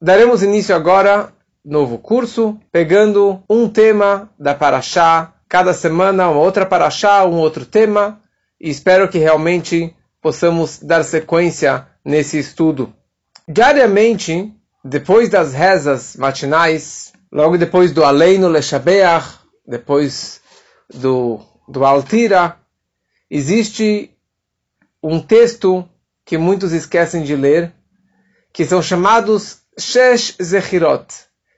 daremos início agora novo curso, pegando um tema da Paraxá, cada semana uma outra Paraxá, um outro tema, e espero que realmente possamos dar sequência nesse estudo. Diariamente, depois das rezas matinais, logo depois do Aleino Leshabeach, depois do, do Altira, existe um texto que muitos esquecem de ler, que são chamados Shesh Zechirot,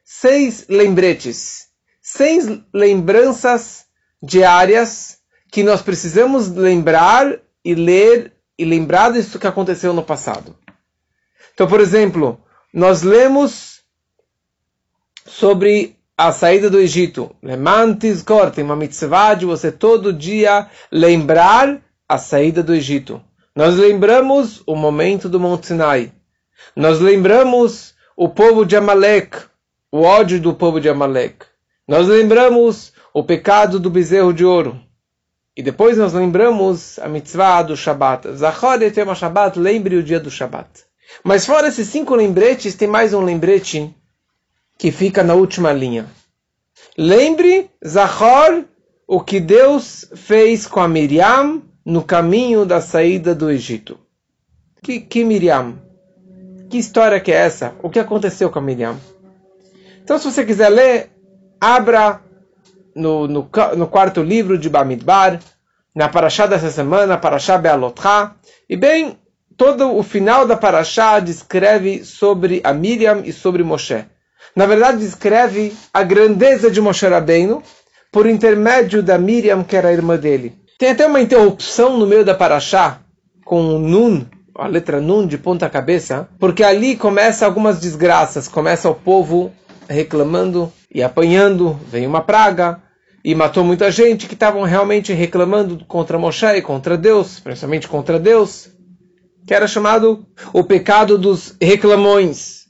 seis lembretes, seis lembranças diárias que nós precisamos lembrar e ler e lembrar disso que aconteceu no passado. Então, por exemplo, nós lemos sobre a saída do Egito. Lemantis Kor, tem uma mitzvah de você todo dia lembrar a saída do Egito. Nós lembramos o momento do Monte Sinai. Nós lembramos o povo de Amalek, o ódio do povo de Amalek. Nós lembramos o pecado do bezerro de ouro. E depois nós lembramos a mitzvah do Shabat. Zachor et Yom Shabbat, lembre o dia do Shabat. Mas fora esses cinco lembretes, tem mais um lembrete que fica na última linha. Lembre, Zachor, o que Deus fez com a Miriam no caminho da saída do Egito. Que, que Miriam? Que história que é essa? O que aconteceu com a Miriam? Então, se você quiser ler, abra no, no, no quarto livro de Bamidbar, na Parashá dessa semana, Parashá Bealotcha, e bem, todo o final da Parashá descreve sobre a Miriam e sobre Moshe. Na verdade, descreve a grandeza de Moshe Rabbeinu por intermédio da Miriam, que era a irmã dele. Tem até uma interrupção no meio da Parashá, com o Nun, a letra Nun de ponta cabeça, porque ali começa algumas desgraças, começa o povo reclamando e apanhando, veio uma praga e matou muita gente que estavam realmente reclamando contra Moshe e contra Deus, principalmente contra Deus, que era chamado o pecado dos reclamões.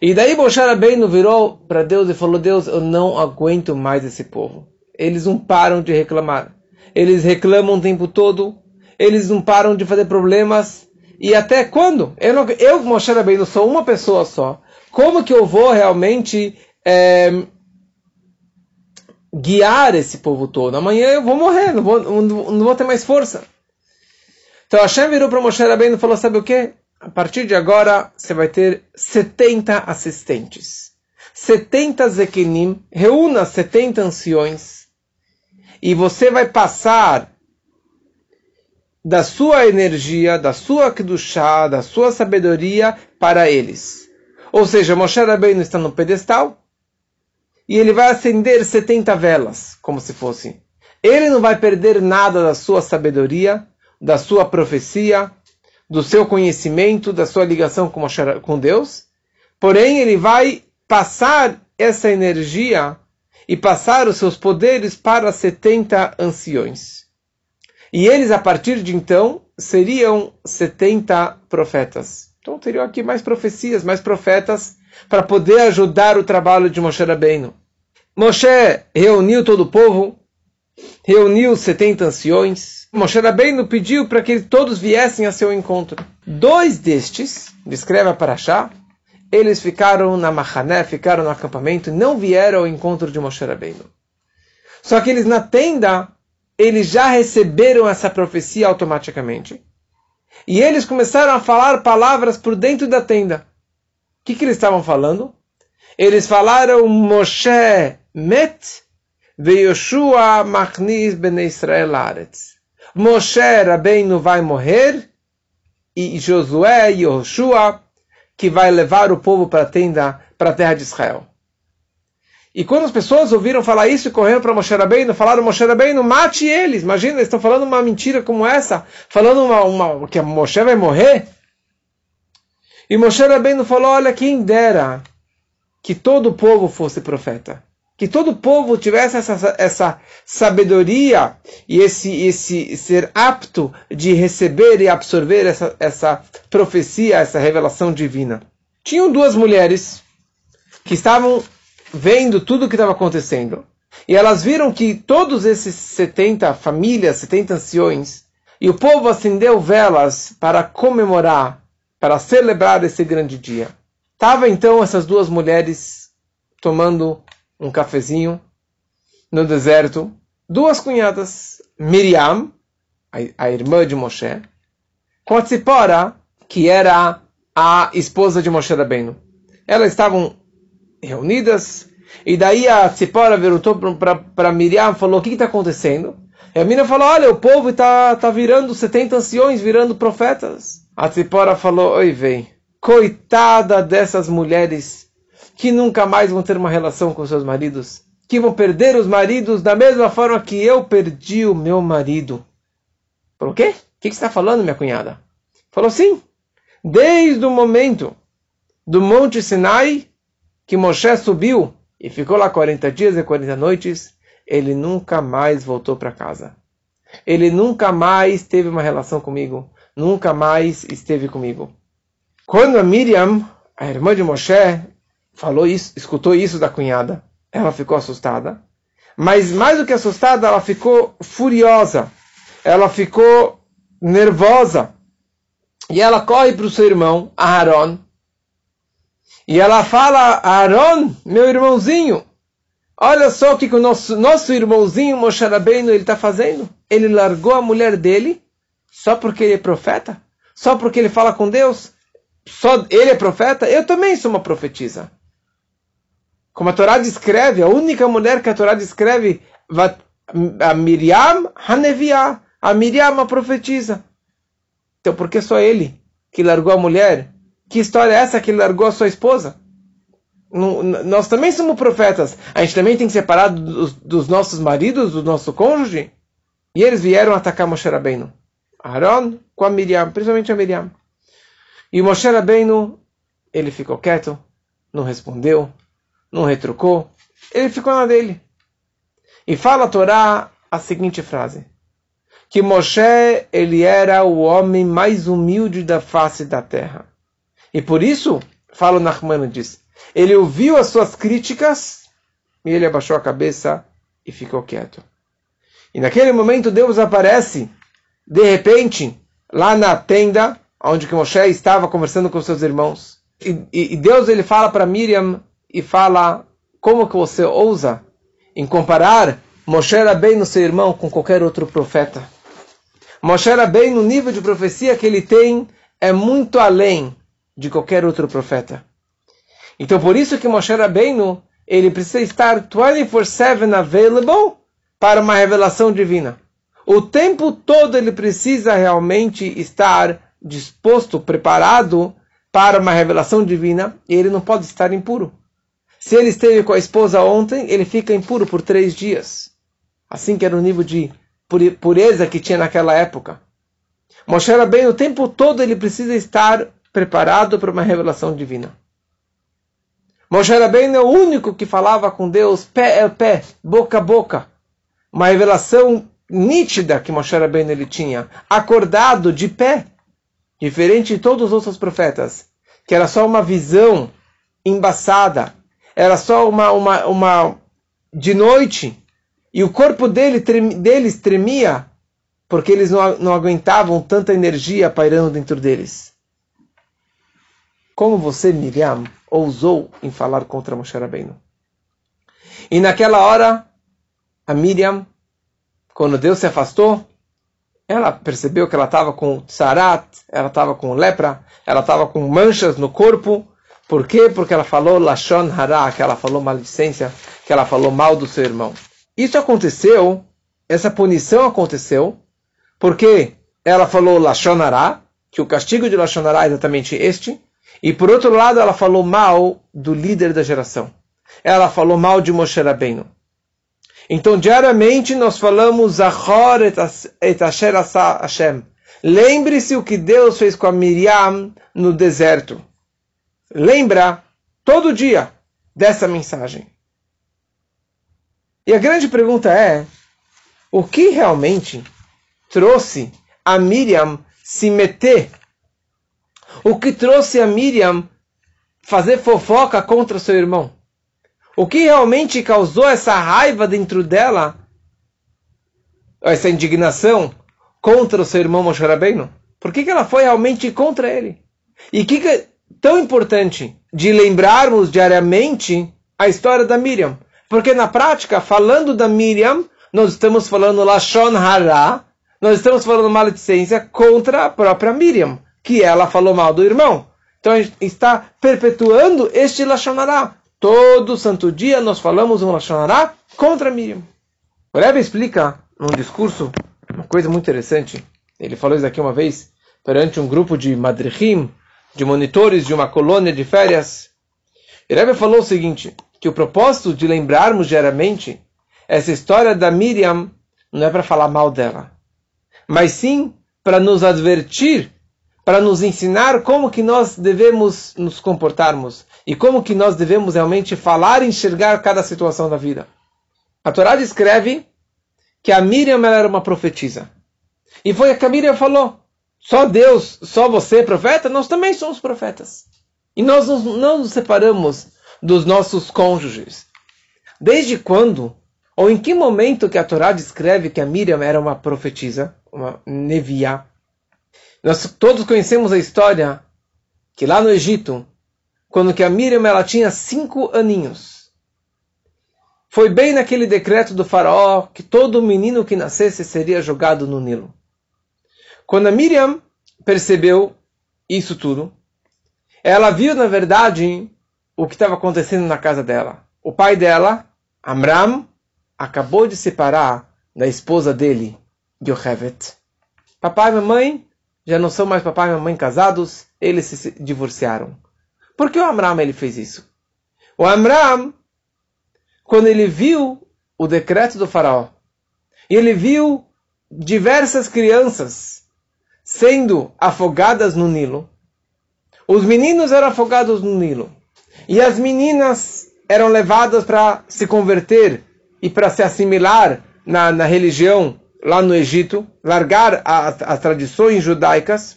E daí Moshe Rabbeinu virou para Deus e falou: Deus, eu não aguento mais esse povo. Eles não param de reclamar. Eles reclamam o tempo todo. Eles não param de fazer problemas. E até quando? Eu, não, eu Moshe Rabbeinu, sou uma pessoa só. Como que eu vou realmente é, guiar esse povo todo? Amanhã eu vou morrer, não vou, não, vou ter mais força. Então Hashem virou para Moshe Rabbeinu e falou, sabe o que? A partir de agora você vai ter 70 assistentes. 70 zekenim, reúna 70 anciões e você vai passar da sua energia, da sua chá, da sua sabedoria para eles. Ou seja, Moshe Rabbeinu está no pedestal e ele vai acender 70 velas, como se fosse. Ele não vai perder nada da sua sabedoria, da sua profecia, do seu conhecimento, da sua ligação com, Moshe, com Deus. Porém, ele vai passar essa energia e passar os seus poderes para 70 anciões. E eles, a partir de então, seriam 70 profetas. Então teriam aqui mais profecias, mais profetas, para poder ajudar o trabalho de Moshe Rabbeinu. Moshe reuniu todo o povo, reuniu 70 anciões. Moshe Rabbeinu pediu para que todos viessem a seu encontro. Dois destes, descreve a Parashá, eles ficaram na Mahané, ficaram no acampamento, não vieram ao encontro de Moshe Rabbeinu. Só que eles na tenda, eles já receberam essa profecia automaticamente. E eles começaram a falar palavras por dentro da tenda. O que, que eles estavam falando? Eles falaram Moshe met veYoshua machnis ben Israel aretz. Moshe Rabbeinu vai morrer e Josué e Yoshua que vai levar o povo para a tenda, para a terra de Israel. E quando as pessoas ouviram falar isso, correram para Moshe Rabbeinu, falaram, Moshe Rabbeinu, mate eles. Imagina, eles estão falando uma mentira como essa, falando uma, uma, que Moshe vai morrer. E Moshe Rabbeinu falou, olha, quem dera que todo o povo fosse profeta. Que todo o povo tivesse essa, essa sabedoria e esse, esse ser apto de receber e absorver essa, essa profecia, essa revelação divina. Tinham duas mulheres que estavam vendo tudo o que estava acontecendo. E elas viram que todos esses 70 famílias, 70 anciões, e o povo acendeu velas para comemorar, para celebrar esse grande dia. Tava então essas duas mulheres tomando um cafezinho no deserto, duas cunhadas, Miriam, a, irmã de Moshe, com a Tzipora, que era a esposa de Moshe Rabbeinu. Elas estavam reunidas, e daí a Tzipora perguntou para Miriam, falou, o que está acontecendo? E a menina falou, olha, o povo está tá virando 70 anciões, virando profetas. A Tzipora falou, oi, vem, coitada dessas mulheres que nunca mais vão ter uma relação com seus maridos, que vão perder os maridos da mesma forma que eu perdi o meu marido. O quê? O que você está falando, minha cunhada? Falou, sim, desde o momento do Monte Sinai, que Moshe subiu e ficou lá 40 dias e 40 noites, ele nunca mais voltou para casa. Ele nunca mais teve uma relação comigo, nunca mais esteve comigo. Quando a Miriam, a irmã de Moshe, falou isso, escutou isso da cunhada, ela ficou assustada. Mas mais do que assustada, ela ficou furiosa. Ela ficou nervosa. E ela corre para o seu irmão, Aaron, e ela fala, Aaron, meu irmãozinho, olha só o que, que o nosso, nosso irmãozinho Moshe Rabbeinu está fazendo. Ele largou a mulher dele só porque ele é profeta? Só porque ele fala com Deus? Só ele é profeta? Eu também sou uma profetisa. Como a Torá descreve, a única mulher que a Torá descreve, a Miriam Haneviah, a Miriam, a profetisa. Então por que só ele que largou a mulher? Que história é essa que ele largou a sua esposa? Nós também somos profetas. A gente também tem que separar dos, dos nossos maridos, do nosso cônjuge. E eles vieram atacar Moshe Rabbeinu. Aaron com a Miriam, principalmente a Miriam. E Moshe Rabbeinu, ele ficou quieto, não respondeu, não retrucou. Ele ficou na dele. E fala a Torá a seguinte frase. Que Moshe, ele era o homem mais humilde da face da terra. E por isso, fala o Nachmanides, ele ouviu as suas críticas e ele abaixou a cabeça e ficou quieto. E naquele momento Deus aparece, de repente, lá na tenda, onde que Moshe estava conversando com seus irmãos. E, e, Deus ele fala para Miriam e fala como que você ousa em comparar Moshe no seu irmão com qualquer outro profeta. Moshe bem no nível de profecia que ele tem é muito além de qualquer outro profeta. Então por isso que Moshe Rabbeinu, ele precisa estar 24/7 available para uma revelação divina. O tempo todo ele precisa realmente estar disposto, preparado para uma revelação divina, e ele não pode estar impuro. Se ele esteve com a esposa ontem, ele fica impuro por três dias. Assim que era o nível de pureza que tinha naquela época. Moshe Rabbeinu, o tempo todo ele precisa estar preparado para uma revelação divina. Moshe Rabbeinu é o único que falava com Deus pé a pé, boca a boca. Uma revelação nítida que Moshe Rabbeinu ele tinha, acordado de pé, diferente de todos os outros profetas, que era só uma visão embaçada, era só uma, uma, uma de noite, e o corpo dele, deles tremia, porque eles não, não aguentavam tanta energia pairando dentro deles. Como você, Miriam, ousou em falar contra Moshe Rabbeinu? E naquela hora, a Miriam, quando Deus se afastou, ela percebeu que ela estava com sarat, ela estava com lepra, ela estava com manchas no corpo. Por quê? Porque ela falou lashon hara, que ela falou maledicência, que ela falou mal do seu irmão. Isso aconteceu, essa punição aconteceu, porque ela falou lashon hara, que o castigo de lashon hara é exatamente este, e por outro lado, ela falou mal do líder da geração. Ela falou mal de Moshe Rabbeinu. Então, diariamente, nós falamos Zahor et Asher Hashem. Lembre-se o que Deus fez com a Miriam no deserto. Lembra todo dia dessa mensagem. E a grande pergunta é: o que realmente trouxe a Miriam se meter o que trouxe a Miriam fazer fofoca contra seu irmão? O que realmente causou essa raiva dentro dela, essa indignação contra o seu irmão Moshe Rabbeinu? Por que, que ela foi realmente contra ele? E que, que tão importante de lembrarmos diariamente a história da Miriam. Porque na prática, falando da Miriam, nós estamos falando Lashon Hara, nós estamos falando maledicência contra a própria Miriam, que ela falou mal do irmão. Então a gente está perpetuando este Lashon Hara. Todo santo dia nós falamos um Lashon Hara contra Miriam. O Rebbe explica num discurso uma coisa muito interessante. Ele falou isso aqui uma vez perante um grupo de madrihim, de monitores de uma colônia de férias. O Rebbe falou o seguinte, que o propósito de lembrarmos diariamente essa história da Miriam não é para falar mal dela, mas sim para nos advertir, para nos ensinar como que nós devemos nos comportarmos e como que nós devemos realmente falar e enxergar cada situação da vida. A Torá descreve que a Miriam era uma profetisa. E foi a que a Miriam falou. Só Deus, só você é profeta? Nós também somos profetas. E nós não nos separamos dos nossos cônjuges. Desde quando, ou em que momento que a Torá descreve que a Miriam era uma profetisa, uma nevia? Nós todos conhecemos a história que lá no Egito, quando que a Miriam ela tinha cinco aninhos, foi bem naquele decreto do faraó que todo menino que nascesse seria jogado no Nilo. Quando a Miriam percebeu isso tudo, ela viu, na verdade, o que estava acontecendo na casa dela. O pai dela, Amram, acabou de separar da esposa dele, Yochevet. Papai e mamãe já não são mais papai e mamãe casados, eles se divorciaram. Por que o Amram ele fez isso? O Amram, quando ele viu o decreto do faraó, e ele viu diversas crianças sendo afogadas no Nilo. Os meninos eram afogados no Nilo. E as meninas eram levadas para se converter e para se assimilar na, na, religião lá no Egito, largar as, as tradições judaicas.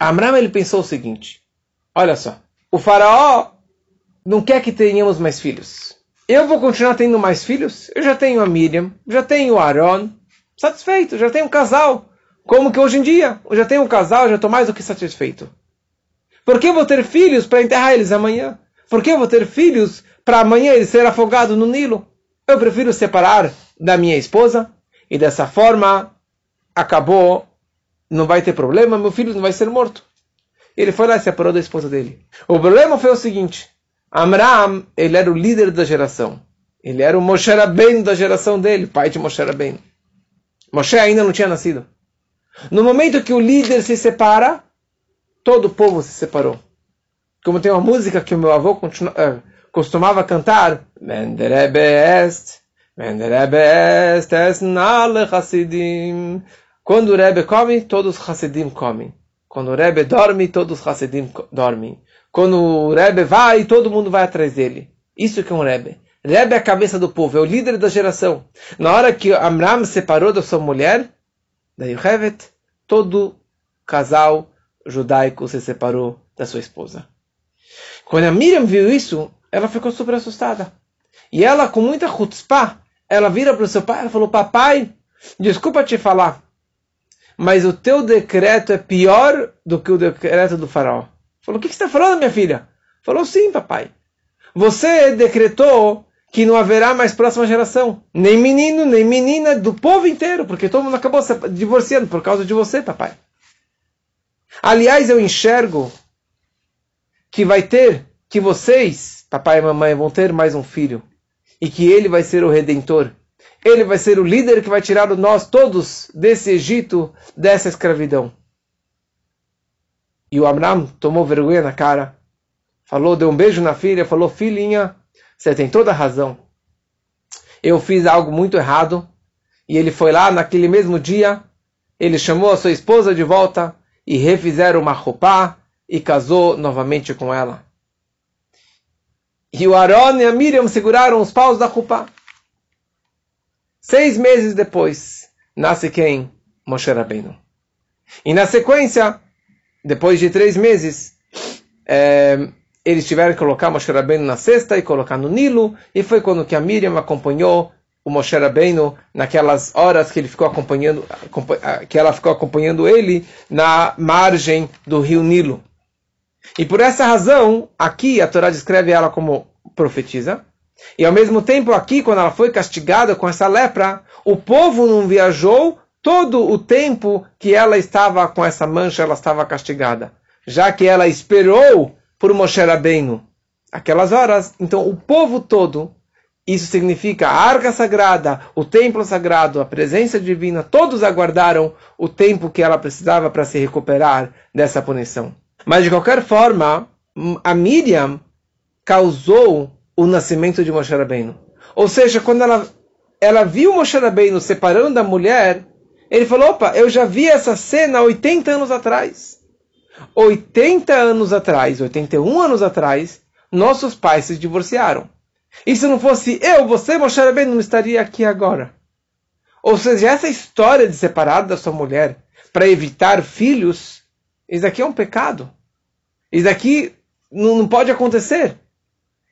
Amram ele pensou o seguinte: olha só, o faraó não quer que tenhamos mais filhos. Eu vou continuar tendo mais filhos? Eu já tenho a Miriam, já tenho o Aaron, satisfeito, já tenho um casal. Como que hoje em dia, eu já tenho um casal, já estou mais do que satisfeito. Por que eu vou ter filhos para enterrar eles amanhã? Por que eu vou ter filhos para amanhã eles ser afogados no Nilo? Eu prefiro separar da minha esposa e dessa forma acabou, não vai ter problema, meu filho não vai ser morto. Ele foi lá e separou da esposa dele. O problema foi o seguinte: Amram, ele era o líder da geração. Ele era o Moshe Rabbeinu da geração dele, pai de Moshe Rabbeinu. Moshe ainda não tinha nascido. No momento que o líder se separa, todo o povo se separou. Como tem uma música que o meu avô uh, costumava cantar, Menderebe est, Menderebe est, es nale Hasidim. Quando o Rebbe come, todos os Hasidim comem. Quando o Rebbe dorme, todos os Hasidim dormem. Quando o Rebbe vai, todo mundo vai atrás dele. Isso que é um Rebbe. Rebbe é a cabeça do povo, é o líder da geração. Na hora que Amram separou da sua mulher, da Yochevet, todo casal judaico se separou da sua esposa. Quando a Miriam viu isso, ela ficou super assustada. E ela, com muita chutzpah, ela vira para o seu pai e falou, papai, desculpa te falar, mas o teu decreto é pior do que o decreto do faraó. Falou, o que, que você está falando, minha filha? Falou, sim, papai. Você decretou que não haverá mais próxima geração. Nem menino, nem menina, do povo inteiro, porque todo mundo acabou se divorciando por causa de você, papai. Aliás, eu enxergo que vai ter, que vocês, papai e mamãe, vão ter mais um filho. E que ele vai ser o redentor. Ele vai ser o líder que vai tirar nós todos desse Egito, dessa escravidão. E o Amram tomou vergonha na cara, falou, deu um beijo na filha, falou, filhinha, você tem toda a razão. Eu fiz algo muito errado. E ele foi lá naquele mesmo dia. Ele chamou a sua esposa de volta e refizeram uma roupa e casou novamente com ela. E o Aaron e a Miriam seguraram os paus da roupa. Seis meses depois, nasce quem? Moshe Rabbeinu. E na sequência, depois de três meses, é, eles tiveram que colocar Moshe Rabbeinu na cesta e colocar no Nilo, e foi quando que a Miriam acompanhou o Moshe Rabbeinu naquelas horas que ele ficou acompanhando, que ela ficou acompanhando ele na margem do rio Nilo. E por essa razão, aqui a Torá descreve ela como profetisa. E ao mesmo tempo, aqui, quando ela foi castigada com essa lepra, o povo não viajou todo o tempo que ela estava com essa mancha, ela estava castigada. Já que ela esperou por Moshe Rabbeinu aquelas horas, então o povo todo, isso significa a arca sagrada, o templo sagrado, a presença divina, todos aguardaram o tempo que ela precisava para se recuperar dessa punição. Mas de qualquer forma, a Miriam causou o nascimento de Moshe Rabbeinu. Ou seja, quando ela, ela viu Moshe Rabbeinu separando da mulher, ele falou, opa, eu já vi essa cena 80 anos atrás. 80 anos atrás, 81 anos atrás, nossos pais se divorciaram. E se não fosse eu, você, Moshe Rabbeinu, não estaria aqui agora. Ou seja, essa história de separar da sua mulher para evitar filhos, isso aqui é um pecado. Isso aqui não, não pode acontecer.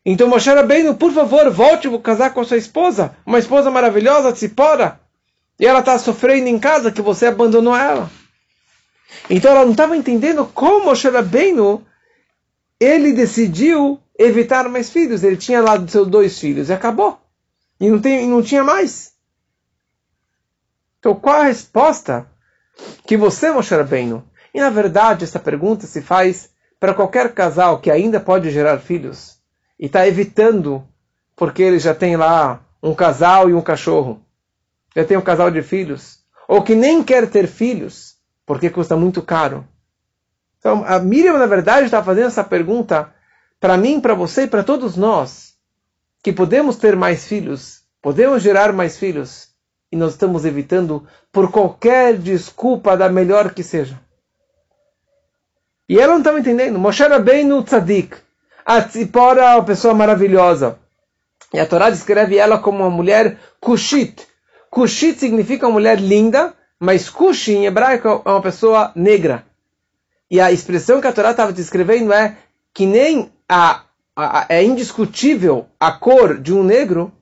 Então Moshe Rabbeinu, por favor, volte a casar com a sua esposa, uma esposa maravilhosa, Tzipora, e ela está sofrendo em casa que você abandonou ela. Então ela não estava entendendo como Moshe Rabbeinu, ele decidiu evitar mais filhos. Ele tinha lá seus dois filhos e acabou. E não, tem, não tinha mais. Então qual a resposta que você, Moshe Rabbeinu? E na verdade essa pergunta se faz para qualquer casal que ainda pode gerar filhos e está evitando, porque ele já tem lá um casal e um cachorro, já tem um casal de filhos, ou que nem quer ter filhos, porque custa muito caro. Então, a Miriam, na verdade, está fazendo essa pergunta para mim, para você e para todos nós, que podemos ter mais filhos, podemos gerar mais filhos, e nós estamos evitando por qualquer desculpa, da melhor que seja. E ela não estava entendendo. Moshe no Tzadik. A Tzipora é uma pessoa maravilhosa. E a Torá descreve ela como uma mulher Kushit. Kushit significa uma mulher linda, mas Kushi em hebraico é uma pessoa negra. E a expressão que a Torá estava descrevendo é que nem a, a, é indiscutível a cor de um negro,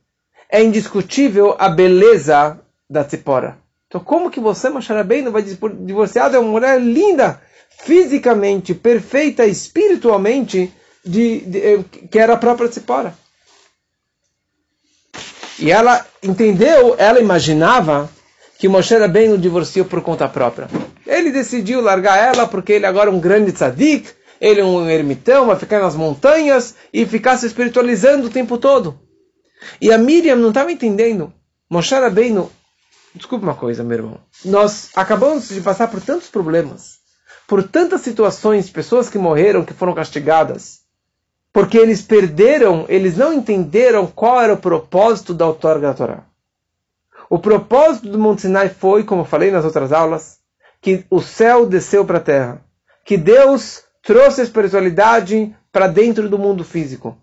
é indiscutível a beleza da Tzipora. Então como que você, Moshe não vai divorciar de uma mulher linda, fisicamente, perfeita, espiritualmente, de, de, eh, que era a própria Tzipora. E ela entendeu, ela imaginava que Moshe Rabbeinu divorciou por conta própria. Ele decidiu largar ela porque ele agora é um grande tzadik, ele é um ermitão, vai ficar nas montanhas e ficar se espiritualizando o tempo todo. E a Miriam não estava entendendo. Moshe Rabbeinu, desculpa uma coisa, meu irmão. Nós acabamos de passar por tantos problemas, por tantas situações, pessoas que morreram, que foram castigadas, porque eles perderam, eles não entenderam qual era o propósito da outorga da Torá. O propósito do Monte Sinai foi, como eu falei nas outras aulas, que o céu desceu para a terra, que Deus trouxe a espiritualidade para dentro do mundo físico.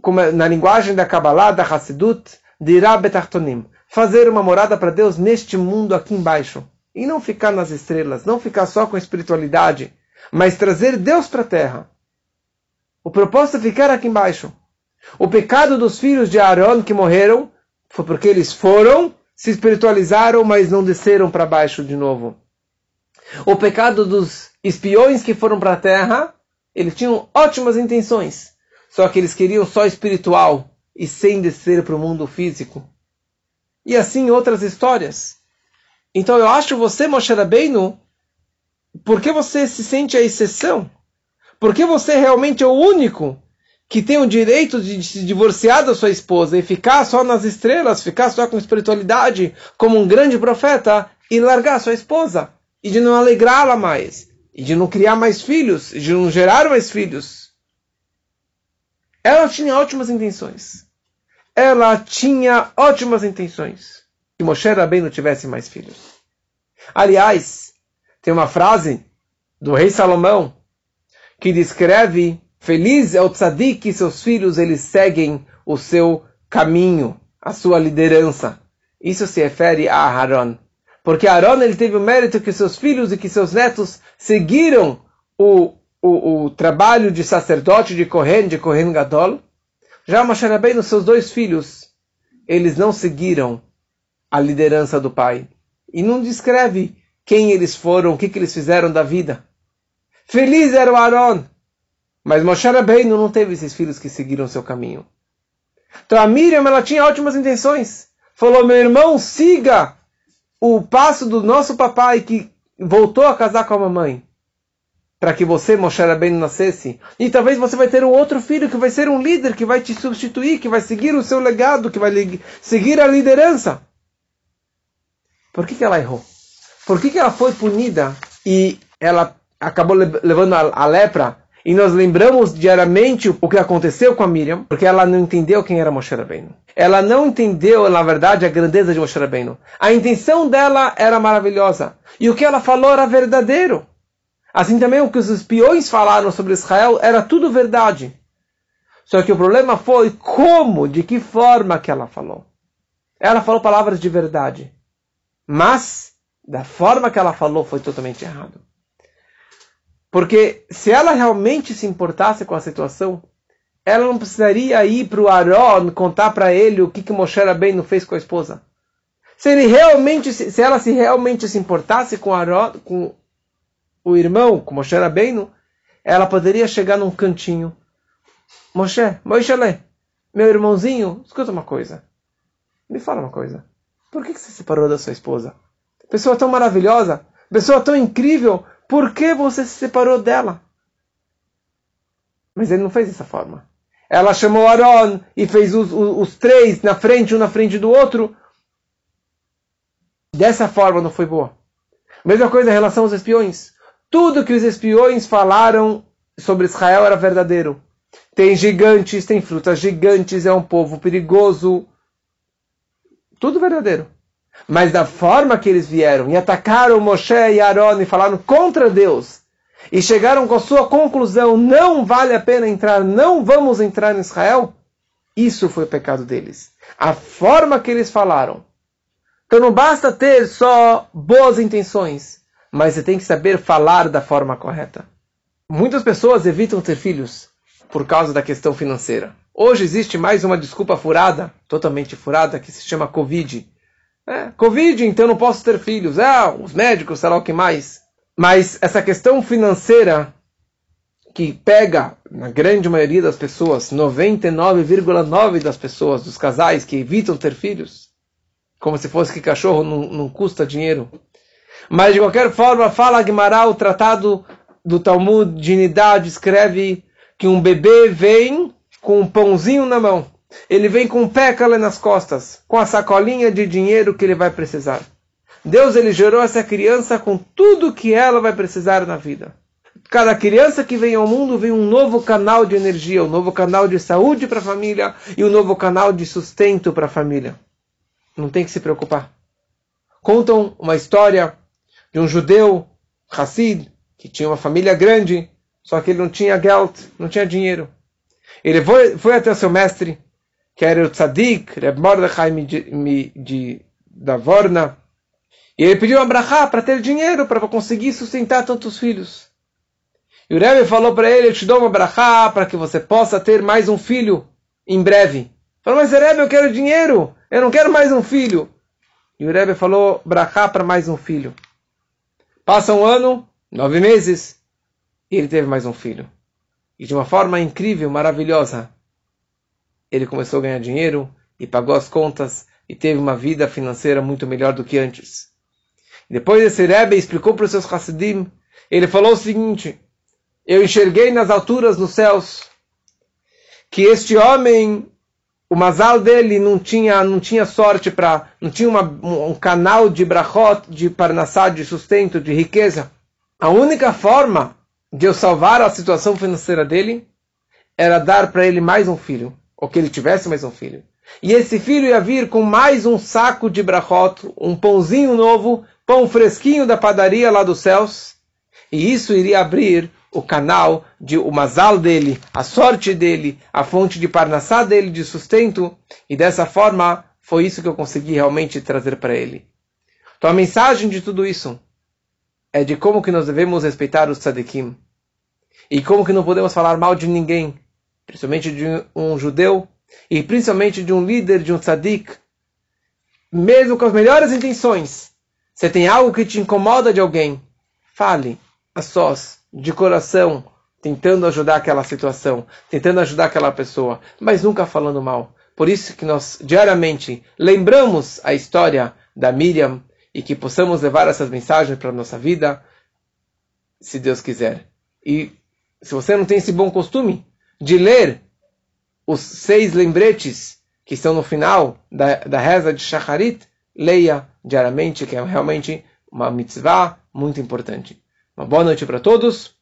Como é, na linguagem da Kabbalah, da Hassidut, dirá Betartonim, fazer uma morada para Deus neste mundo aqui embaixo. E não ficar nas estrelas, não ficar só com a espiritualidade, mas trazer Deus para a terra. O propósito é ficar aqui embaixo. O pecado dos filhos de Aaron que morreram foi porque eles foram, se espiritualizaram, mas não desceram para baixo de novo. O pecado dos espiões que foram para a terra, eles tinham ótimas intenções, só que eles queriam só espiritual e sem descer para o mundo físico. E assim outras histórias. Então eu acho você, Moshe Rabbeinu, por que você se sente a exceção? Porque você realmente é o único que tem o direito de se divorciar da sua esposa e ficar só nas estrelas, ficar só com espiritualidade, como um grande profeta, e largar sua esposa, e de não alegrá-la mais, e de não criar mais filhos, e de não gerar mais filhos. Ela tinha ótimas intenções. Ela tinha ótimas intenções. Que Moshe Rabbeinu tivesse mais filhos. Aliás, tem uma frase do rei Salomão, que descreve feliz é o tzadik que seus filhos eles seguem o seu caminho, a sua liderança. Isso se refere a Aaron. Porque Aaron ele teve o mérito que seus filhos e que seus netos seguiram o, o, o trabalho de sacerdote de Kohen, de Kohen Gadol. Já Moshe Rabbeinu, seus dois filhos, eles não seguiram a liderança do pai. E não descreve quem eles foram, o que, que eles fizeram da vida. Feliz era o Aaron. Mas Moshe Rabbeinu não teve esses filhos que seguiram seu caminho. Então a Miriam, ela tinha ótimas intenções. Falou, meu irmão, siga o passo do nosso papai que voltou a casar com a mamãe. Para que você, Moshe Rabbeinu, nascesse. E talvez você vai ter um outro filho que vai ser um líder, que vai te substituir, que vai seguir o seu legado, que vai seguir a liderança. Por que, que ela errou? Por que, que ela foi punida e ela acabou levando a, a lepra e nós lembramos diariamente o que aconteceu com a Miriam, porque ela não entendeu quem era Moshe Rabbeinu. Ela não entendeu, na verdade, a grandeza de Moshe Rabbeinu. A intenção dela era maravilhosa. E o que ela falou era verdadeiro. Assim também o que os espiões falaram sobre Israel era tudo verdade. Só que o problema foi como, de que forma que ela falou. Ela falou palavras de verdade. Mas, da forma que ela falou, foi totalmente errado. Porque se ela realmente se importasse com a situação, ela não precisaria ir para o Aaron contar para ele o que, que Moshe Rabbeinu fez com a esposa. Se ele realmente, se ela se realmente se importasse com, Aaron, com o irmão, com Moshe Rabbeinu, ela poderia chegar num cantinho. Moshe, Moshe, meu irmãozinho, escuta uma coisa. Me fala uma coisa. Por que, você se separou da sua esposa? Pessoa tão maravilhosa, pessoa tão incrível, por que você se separou dela? Mas ele não fez dessa forma. Ela chamou Aaron e fez os, os, os, três na frente, um na frente do outro. Dessa forma não foi boa. Mesma coisa em relação aos espiões. Tudo que os espiões falaram sobre Israel era verdadeiro. Tem gigantes, tem frutas gigantes, é um povo perigoso. Tudo verdadeiro. Mas da forma que eles vieram e atacaram Moshe e Aaron e falaram contra Deus e chegaram com a sua conclusão: não vale a pena entrar, não vamos entrar em Israel. Isso foi o pecado deles. A forma que eles falaram. Então não basta ter só boas intenções, mas você tem que saber falar da forma correta. Muitas pessoas evitam ter filhos por causa da questão financeira. Hoje existe mais uma desculpa furada, totalmente furada, que se chama Covid é, Covid, então não posso ter filhos. Ah, os médicos, sei lá o que mais. Mas essa questão financeira que pega, na grande maioria das pessoas, 99,9% das pessoas, dos casais que evitam ter filhos, como se fosse que cachorro não, não custa dinheiro. Mas de qualquer forma, fala Guimarães, o tratado do Talmud de Nidad escreve que um bebê vem com um pãozinho na mão ele vem com um pécale nas costas, com a sacolinha de dinheiro que ele vai precisar. Deus ele gerou essa criança com tudo que ela vai precisar na vida. Cada criança que vem ao mundo vem um novo canal de energia, um novo canal de saúde para a família e um novo canal de sustento para a família. Não tem que se preocupar. Contam uma história de um judeu, Hassid, que tinha uma família grande, só que ele não tinha geld, não tinha dinheiro. Ele foi, foi até o seu mestre que era o tzadik, Reb Mordechai de, da Vorna, e ele pediu a brachá para ter dinheiro, para conseguir sustentar tantos filhos. E o Rebbe falou para ele, eu te dou uma brachá para que você possa ter mais um filho em breve. Falou, mas Rebbe, eu quero dinheiro, eu não quero mais um filho. E o Rebbe falou, brachá para mais um filho. Passa um ano, nove meses, e ele teve mais um filho. E de uma forma incrível, maravilhosa, ele começou a ganhar dinheiro e pagou as contas e teve uma vida financeira muito melhor do que antes. Depois esse Rebbe explicou para os seus Hasidim, ele falou o seguinte, eu enxerguei nas alturas nos céus que este homem, o mazal dele não tinha, não tinha sorte para, não tinha uma, um canal de brachot, de parnassá, de sustento, de riqueza. A única forma de eu salvar a situação financeira dele era dar para ele mais um filho ou que ele tivesse mais um filho. E esse filho ia vir com mais um saco de brachot, um pãozinho novo, pão fresquinho da padaria lá dos céus. E isso iria abrir o canal de o mazal dele, a sorte dele, a fonte de parnassá dele, de sustento. E dessa forma, foi isso que eu consegui realmente trazer para ele. Então a mensagem de tudo isso é de como que nós devemos respeitar os tzadikim. E como que não podemos falar mal de ninguém principalmente de um judeu, e principalmente de um líder, de um tzadik, mesmo com as melhores intenções, você tem algo que te incomoda de alguém, fale a sós, de coração, tentando ajudar aquela situação, tentando ajudar aquela pessoa, mas nunca falando mal. Por isso que nós diariamente lembramos a história da Miriam e que possamos levar essas mensagens para a nossa vida, se Deus quiser. E se você não tem esse bom costume de ler os seis lembretes que estão no final da, da reza de Shacharit, leia diariamente, que é realmente uma mitzvah muito importante. Uma boa noite para todos